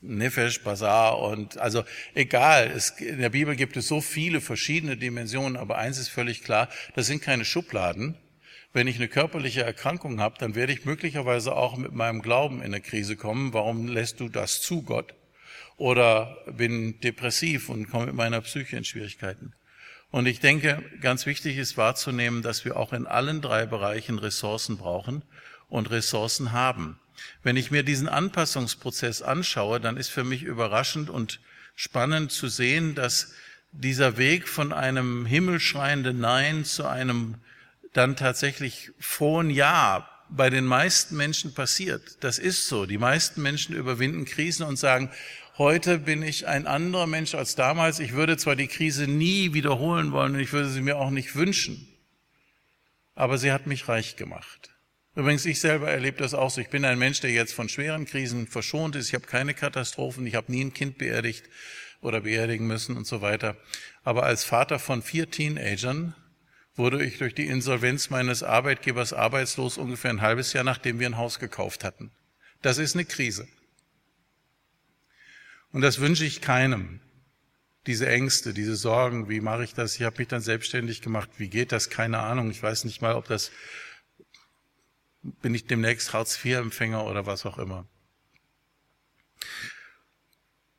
Nefesh, Basar und also egal, es, in der Bibel gibt es so viele verschiedene Dimensionen, aber eins ist völlig klar, das sind keine Schubladen. Wenn ich eine körperliche Erkrankung habe, dann werde ich möglicherweise auch mit meinem Glauben in eine Krise kommen. Warum lässt du das zu, Gott? Oder bin depressiv und komme mit meiner Psyche in Schwierigkeiten. Und ich denke, ganz wichtig ist wahrzunehmen, dass wir auch in allen drei Bereichen Ressourcen brauchen und Ressourcen haben. Wenn ich mir diesen Anpassungsprozess anschaue, dann ist für mich überraschend und spannend zu sehen, dass dieser Weg von einem himmelschreienden Nein zu einem dann tatsächlich frohen Ja bei den meisten Menschen passiert. Das ist so. Die meisten Menschen überwinden Krisen und sagen, heute bin ich ein anderer Mensch als damals. Ich würde zwar die Krise nie wiederholen wollen und ich würde sie mir auch nicht wünschen, aber sie hat mich reich gemacht. Übrigens, ich selber erlebe das auch so. Ich bin ein Mensch, der jetzt von schweren Krisen verschont ist. Ich habe keine Katastrophen. Ich habe nie ein Kind beerdigt oder beerdigen müssen und so weiter. Aber als Vater von vier Teenagern wurde ich durch die Insolvenz meines Arbeitgebers arbeitslos ungefähr ein halbes Jahr, nachdem wir ein Haus gekauft hatten. Das ist eine Krise. Und das wünsche ich keinem. diese Ängste, diese Sorgen, wie mache ich das? Ich habe mich dann selbstständig gemacht. Wie geht das? Keine Ahnung. Ich weiß nicht mal, ob das bin ich demnächst Hartz-IV-Empfänger oder was auch immer.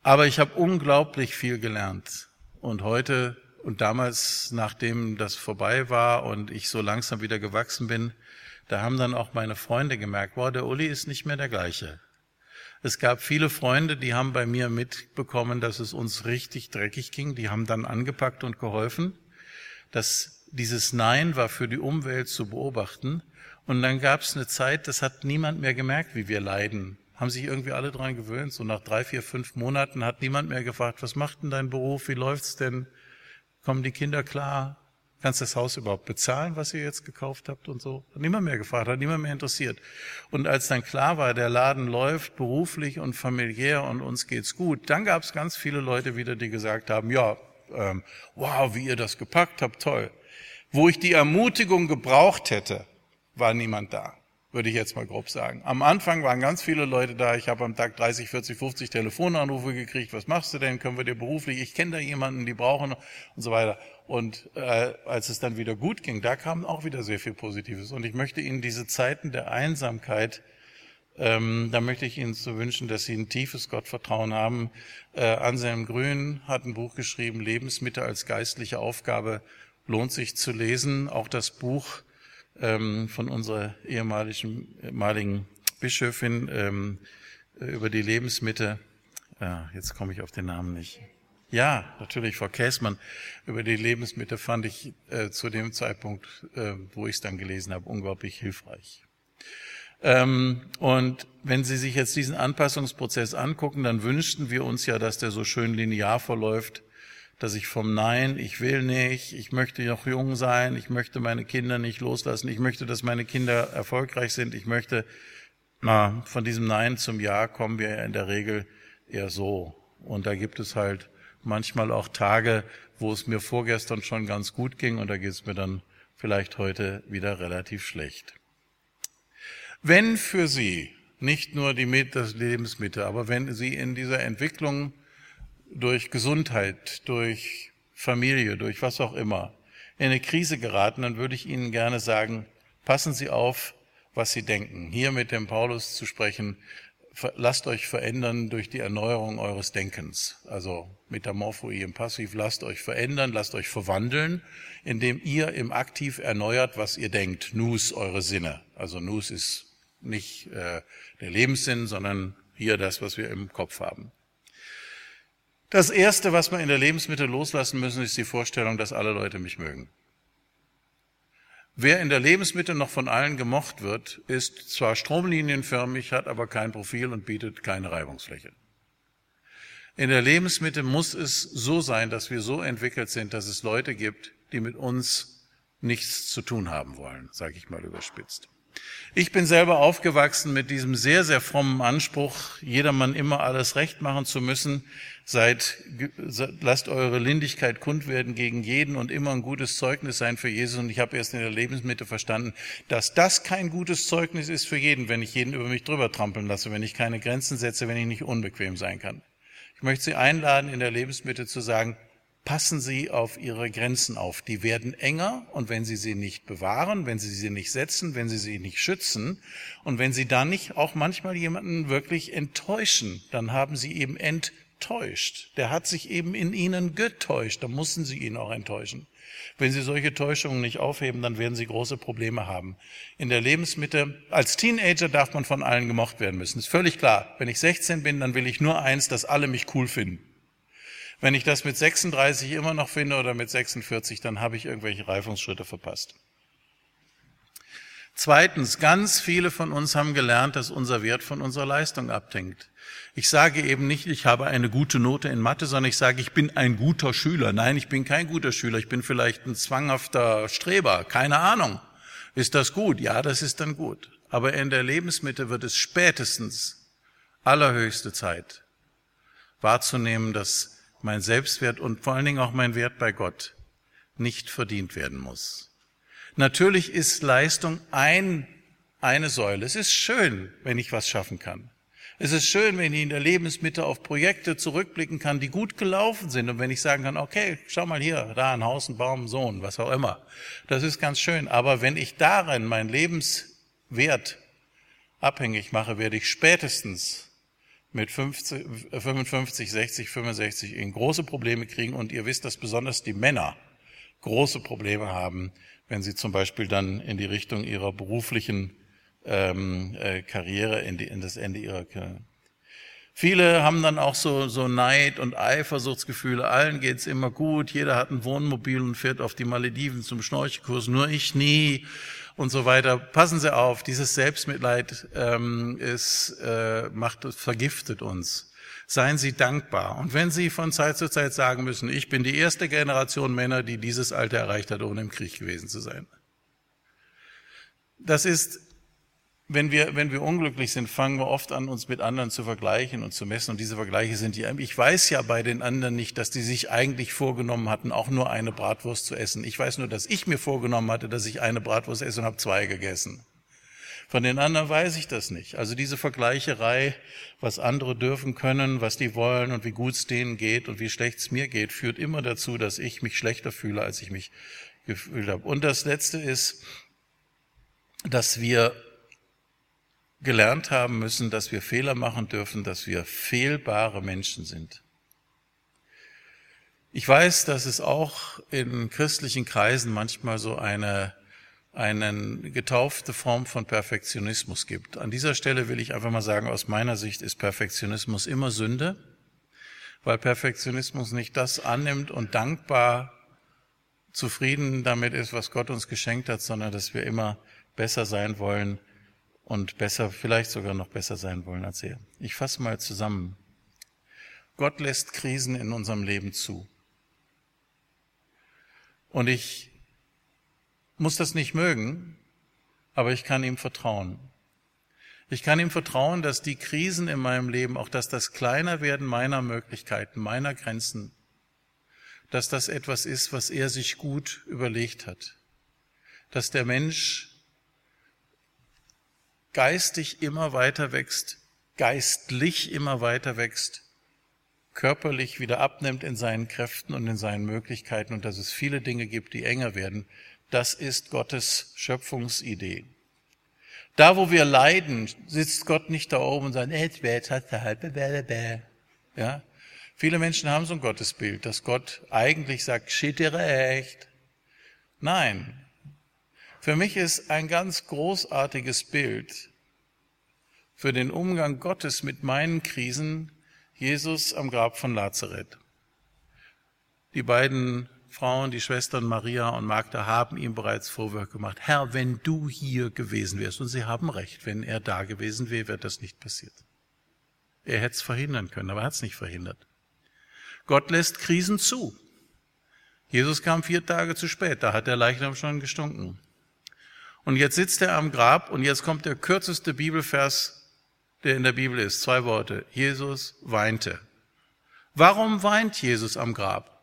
Aber ich habe unglaublich viel gelernt. Und heute und damals, nachdem das vorbei war und ich so langsam wieder gewachsen bin, da haben dann auch meine Freunde gemerkt, wow, der Uli ist nicht mehr der gleiche. Es gab viele Freunde, die haben bei mir mitbekommen, dass es uns richtig dreckig ging. Die haben dann angepackt und geholfen. dass dieses Nein war für die Umwelt zu beobachten. Und dann gab es eine Zeit, das hat niemand mehr gemerkt, wie wir leiden. Haben sich irgendwie alle dran gewöhnt. So nach drei, vier, fünf Monaten hat niemand mehr gefragt, was macht denn dein Beruf? Wie läuft's denn? Kommen die Kinder klar? Kannst das Haus überhaupt bezahlen, was ihr jetzt gekauft habt und so? Hat niemand mehr gefragt, hat niemand mehr interessiert. Und als dann klar war, der Laden läuft beruflich und familiär und uns geht's gut, dann gab es ganz viele Leute wieder, die gesagt haben, ja, ähm, wow, wie ihr das gepackt habt, toll. Wo ich die Ermutigung gebraucht hätte, war niemand da, würde ich jetzt mal grob sagen. Am Anfang waren ganz viele Leute da. Ich habe am Tag 30, 40, 50 Telefonanrufe gekriegt. Was machst du denn? Können wir dir beruflich? Ich kenne da jemanden, die brauchen und so weiter. Und äh, als es dann wieder gut ging, da kam auch wieder sehr viel Positives. Und ich möchte Ihnen diese Zeiten der Einsamkeit ähm, da möchte ich Ihnen so wünschen, dass Sie ein tiefes Gottvertrauen haben. Äh, Anselm Grün hat ein Buch geschrieben, Lebensmittel als geistliche Aufgabe lohnt sich zu lesen. Auch das Buch ähm, von unserer ehemaligen, ehemaligen Bischöfin ähm, über die Lebensmittel. Ja, jetzt komme ich auf den Namen nicht. Ja, natürlich, Frau Käßmann. Über die Lebensmittel fand ich äh, zu dem Zeitpunkt, äh, wo ich es dann gelesen habe, unglaublich hilfreich. Ähm, und wenn Sie sich jetzt diesen Anpassungsprozess angucken, dann wünschten wir uns ja, dass der so schön linear verläuft, dass ich vom Nein, ich will nicht, ich möchte noch jung sein, ich möchte meine Kinder nicht loslassen, ich möchte, dass meine Kinder erfolgreich sind, ich möchte, na, von diesem Nein zum Ja kommen wir in der Regel eher so. Und da gibt es halt manchmal auch Tage, wo es mir vorgestern schon ganz gut ging und da geht es mir dann vielleicht heute wieder relativ schlecht. Wenn für Sie nicht nur die Lebensmittel, aber wenn Sie in dieser Entwicklung durch Gesundheit, durch Familie, durch was auch immer, in eine Krise geraten, dann würde ich Ihnen gerne sagen, passen Sie auf, was Sie denken. Hier mit dem Paulus zu sprechen, lasst euch verändern durch die Erneuerung eures Denkens. Also Metamorphoi im Passiv, lasst euch verändern, lasst euch verwandeln, indem ihr im Aktiv erneuert, was ihr denkt. Nus eure Sinne. Also Nus ist nicht äh, der Lebenssinn, sondern hier das, was wir im Kopf haben. Das Erste, was wir in der Lebensmittel loslassen müssen, ist die Vorstellung, dass alle Leute mich mögen. Wer in der Lebensmittel noch von allen gemocht wird, ist zwar stromlinienförmig, hat aber kein Profil und bietet keine Reibungsfläche. In der Lebensmittel muss es so sein, dass wir so entwickelt sind, dass es Leute gibt, die mit uns nichts zu tun haben wollen, sage ich mal überspitzt. Ich bin selber aufgewachsen mit diesem sehr, sehr frommen Anspruch, jedermann immer alles recht machen zu müssen. Seid, lasst eure Lindigkeit kund werden gegen jeden und immer ein gutes Zeugnis sein für Jesus. Und ich habe erst in der Lebensmitte verstanden, dass das kein gutes Zeugnis ist für jeden, wenn ich jeden über mich drüber trampeln lasse, wenn ich keine Grenzen setze, wenn ich nicht unbequem sein kann. Ich möchte Sie einladen, in der Lebensmitte zu sagen, passen Sie auf Ihre Grenzen auf. Die werden enger und wenn Sie sie nicht bewahren, wenn Sie sie nicht setzen, wenn Sie sie nicht schützen und wenn Sie dann nicht auch manchmal jemanden wirklich enttäuschen, dann haben Sie eben enttäuscht. Der hat sich eben in Ihnen getäuscht, dann mussten Sie ihn auch enttäuschen. Wenn Sie solche Täuschungen nicht aufheben, dann werden Sie große Probleme haben. In der Lebensmitte, als Teenager darf man von allen gemocht werden müssen. Ist völlig klar. Wenn ich 16 bin, dann will ich nur eins, dass alle mich cool finden. Wenn ich das mit 36 immer noch finde oder mit 46, dann habe ich irgendwelche Reifungsschritte verpasst. Zweitens, ganz viele von uns haben gelernt, dass unser Wert von unserer Leistung abhängt. Ich sage eben nicht, ich habe eine gute Note in Mathe, sondern ich sage, ich bin ein guter Schüler. Nein, ich bin kein guter Schüler, ich bin vielleicht ein zwanghafter Streber, keine Ahnung. Ist das gut? Ja, das ist dann gut. Aber in der Lebensmitte wird es spätestens allerhöchste Zeit wahrzunehmen, dass mein Selbstwert und vor allen Dingen auch mein Wert bei Gott nicht verdient werden muss. Natürlich ist Leistung ein, eine Säule. Es ist schön, wenn ich was schaffen kann. Es ist schön, wenn ich in der Lebensmitte auf Projekte zurückblicken kann, die gut gelaufen sind und wenn ich sagen kann, okay, schau mal hier, da ein Haus, ein Baum, ein Sohn, was auch immer. Das ist ganz schön. Aber wenn ich darin meinen Lebenswert abhängig mache, werde ich spätestens mit 50, 55, 60, 65 in große Probleme kriegen. Und ihr wisst, dass besonders die Männer große Probleme haben, wenn sie zum Beispiel dann in die Richtung ihrer beruflichen ähm, äh, Karriere, in, die, in das Ende ihrer Karriere. Viele haben dann auch so, so Neid und Eifersuchtsgefühle. Allen geht's immer gut. Jeder hat ein Wohnmobil und fährt auf die Malediven zum Schnorchelkurs. Nur ich nie und so weiter. Passen Sie auf, dieses Selbstmitleid ähm, ist, äh, macht, vergiftet uns. Seien Sie dankbar. Und wenn Sie von Zeit zu Zeit sagen müssen, ich bin die erste Generation Männer, die dieses Alter erreicht hat, ohne im Krieg gewesen zu sein. Das ist wenn wir, wenn wir unglücklich sind, fangen wir oft an, uns mit anderen zu vergleichen und zu messen. Und diese Vergleiche sind die, ich weiß ja bei den anderen nicht, dass die sich eigentlich vorgenommen hatten, auch nur eine Bratwurst zu essen. Ich weiß nur, dass ich mir vorgenommen hatte, dass ich eine Bratwurst esse und habe zwei gegessen. Von den anderen weiß ich das nicht. Also diese Vergleicherei, was andere dürfen können, was die wollen und wie gut es denen geht und wie schlecht es mir geht, führt immer dazu, dass ich mich schlechter fühle, als ich mich gefühlt habe. Und das Letzte ist, dass wir gelernt haben müssen, dass wir Fehler machen dürfen, dass wir fehlbare Menschen sind. Ich weiß, dass es auch in christlichen Kreisen manchmal so eine, eine getaufte Form von Perfektionismus gibt. An dieser Stelle will ich einfach mal sagen, aus meiner Sicht ist Perfektionismus immer Sünde, weil Perfektionismus nicht das annimmt und dankbar zufrieden damit ist, was Gott uns geschenkt hat, sondern dass wir immer besser sein wollen und besser, vielleicht sogar noch besser sein wollen als er. Ich fasse mal zusammen. Gott lässt Krisen in unserem Leben zu. Und ich muss das nicht mögen, aber ich kann ihm vertrauen. Ich kann ihm vertrauen, dass die Krisen in meinem Leben, auch dass das Kleinerwerden meiner Möglichkeiten, meiner Grenzen, dass das etwas ist, was er sich gut überlegt hat. Dass der Mensch geistig immer weiter wächst, geistlich immer weiter wächst, körperlich wieder abnimmt in seinen Kräften und in seinen Möglichkeiten und dass es viele Dinge gibt, die enger werden, das ist Gottes Schöpfungsidee. Da, wo wir leiden, sitzt Gott nicht da oben und sagt, jetzt hat er halt, ja. Viele Menschen haben so ein Gottesbild, dass Gott eigentlich sagt, steht dir recht. Nein, für mich ist ein ganz großartiges Bild für den Umgang Gottes mit meinen Krisen Jesus am Grab von Lazareth. Die beiden Frauen, die Schwestern Maria und Magda, haben ihm bereits Vorwürfe gemacht. Herr, wenn du hier gewesen wärst, und sie haben recht, wenn er da gewesen wäre, wäre das nicht passiert. Er hätte es verhindern können, aber er hat es nicht verhindert. Gott lässt Krisen zu. Jesus kam vier Tage zu spät, da hat der Leichnam schon gestunken. Und jetzt sitzt er am Grab und jetzt kommt der kürzeste Bibelvers, der in der Bibel ist. Zwei Worte. Jesus weinte. Warum weint Jesus am Grab?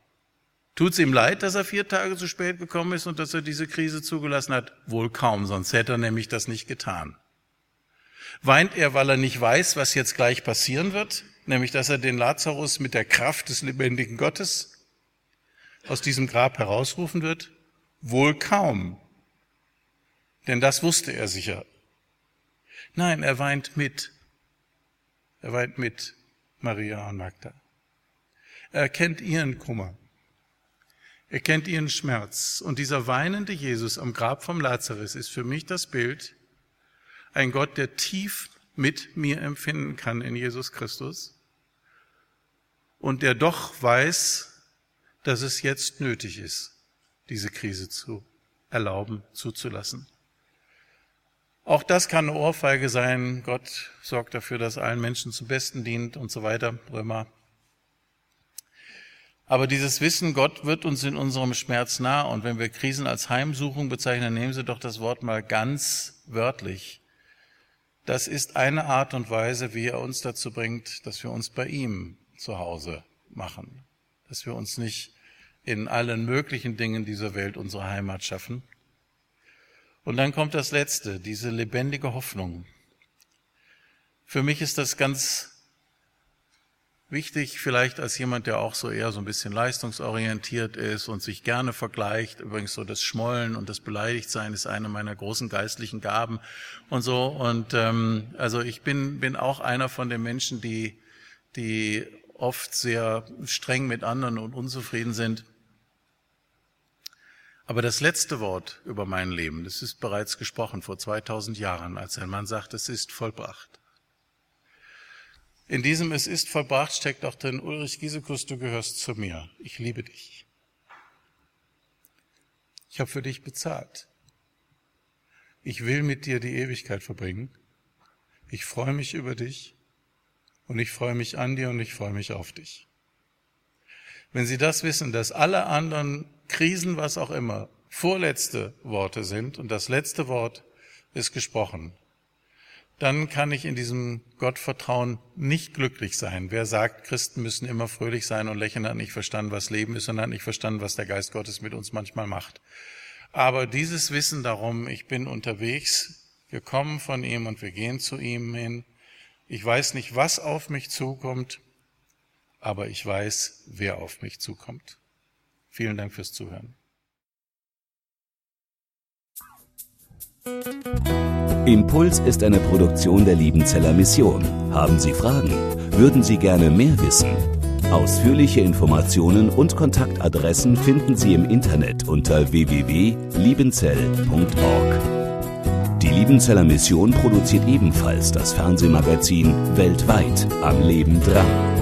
Tut es ihm leid, dass er vier Tage zu spät gekommen ist und dass er diese Krise zugelassen hat? Wohl kaum, sonst hätte er nämlich das nicht getan. Weint er, weil er nicht weiß, was jetzt gleich passieren wird? Nämlich, dass er den Lazarus mit der Kraft des lebendigen Gottes aus diesem Grab herausrufen wird? Wohl kaum. Denn das wusste er sicher. Nein, er weint mit. Er weint mit Maria und Magda. Er kennt ihren Kummer. Er kennt ihren Schmerz. Und dieser weinende Jesus am Grab vom Lazarus ist für mich das Bild, ein Gott, der tief mit mir empfinden kann in Jesus Christus und der doch weiß, dass es jetzt nötig ist, diese Krise zu erlauben, zuzulassen. Auch das kann eine Ohrfeige sein. Gott sorgt dafür, dass allen Menschen zum Besten dient und so weiter. Römer. Aber dieses Wissen, Gott wird uns in unserem Schmerz nah. Und wenn wir Krisen als Heimsuchung bezeichnen, nehmen Sie doch das Wort mal ganz wörtlich. Das ist eine Art und Weise, wie er uns dazu bringt, dass wir uns bei ihm zu Hause machen. Dass wir uns nicht in allen möglichen Dingen dieser Welt unsere Heimat schaffen, und dann kommt das Letzte, diese lebendige Hoffnung. Für mich ist das ganz wichtig, vielleicht als jemand, der auch so eher so ein bisschen leistungsorientiert ist und sich gerne vergleicht. Übrigens so das Schmollen und das Beleidigtsein ist eine meiner großen geistlichen Gaben und so. Und ähm, also ich bin bin auch einer von den Menschen, die die oft sehr streng mit anderen und unzufrieden sind. Aber das letzte Wort über mein Leben, das ist bereits gesprochen vor 2000 Jahren, als ein Mann sagt, es ist vollbracht. In diesem Es ist vollbracht steckt auch drin, Ulrich Giesekus, du gehörst zu mir. Ich liebe dich. Ich habe für dich bezahlt. Ich will mit dir die Ewigkeit verbringen. Ich freue mich über dich und ich freue mich an dir und ich freue mich auf dich. Wenn Sie das wissen, dass alle anderen Krisen, was auch immer, vorletzte Worte sind und das letzte Wort ist gesprochen, dann kann ich in diesem Gottvertrauen nicht glücklich sein. Wer sagt, Christen müssen immer fröhlich sein und lächeln, hat nicht verstanden, was Leben ist und hat nicht verstanden, was der Geist Gottes mit uns manchmal macht. Aber dieses Wissen darum, ich bin unterwegs, wir kommen von ihm und wir gehen zu ihm hin. Ich weiß nicht, was auf mich zukommt, aber ich weiß, wer auf mich zukommt. Vielen Dank fürs Zuhören. Impuls ist eine Produktion der Liebenzeller Mission. Haben Sie Fragen? Würden Sie gerne mehr wissen? Ausführliche Informationen und Kontaktadressen finden Sie im Internet unter www.liebenzell.org. Die Liebenzeller Mission produziert ebenfalls das Fernsehmagazin Weltweit am Leben dran.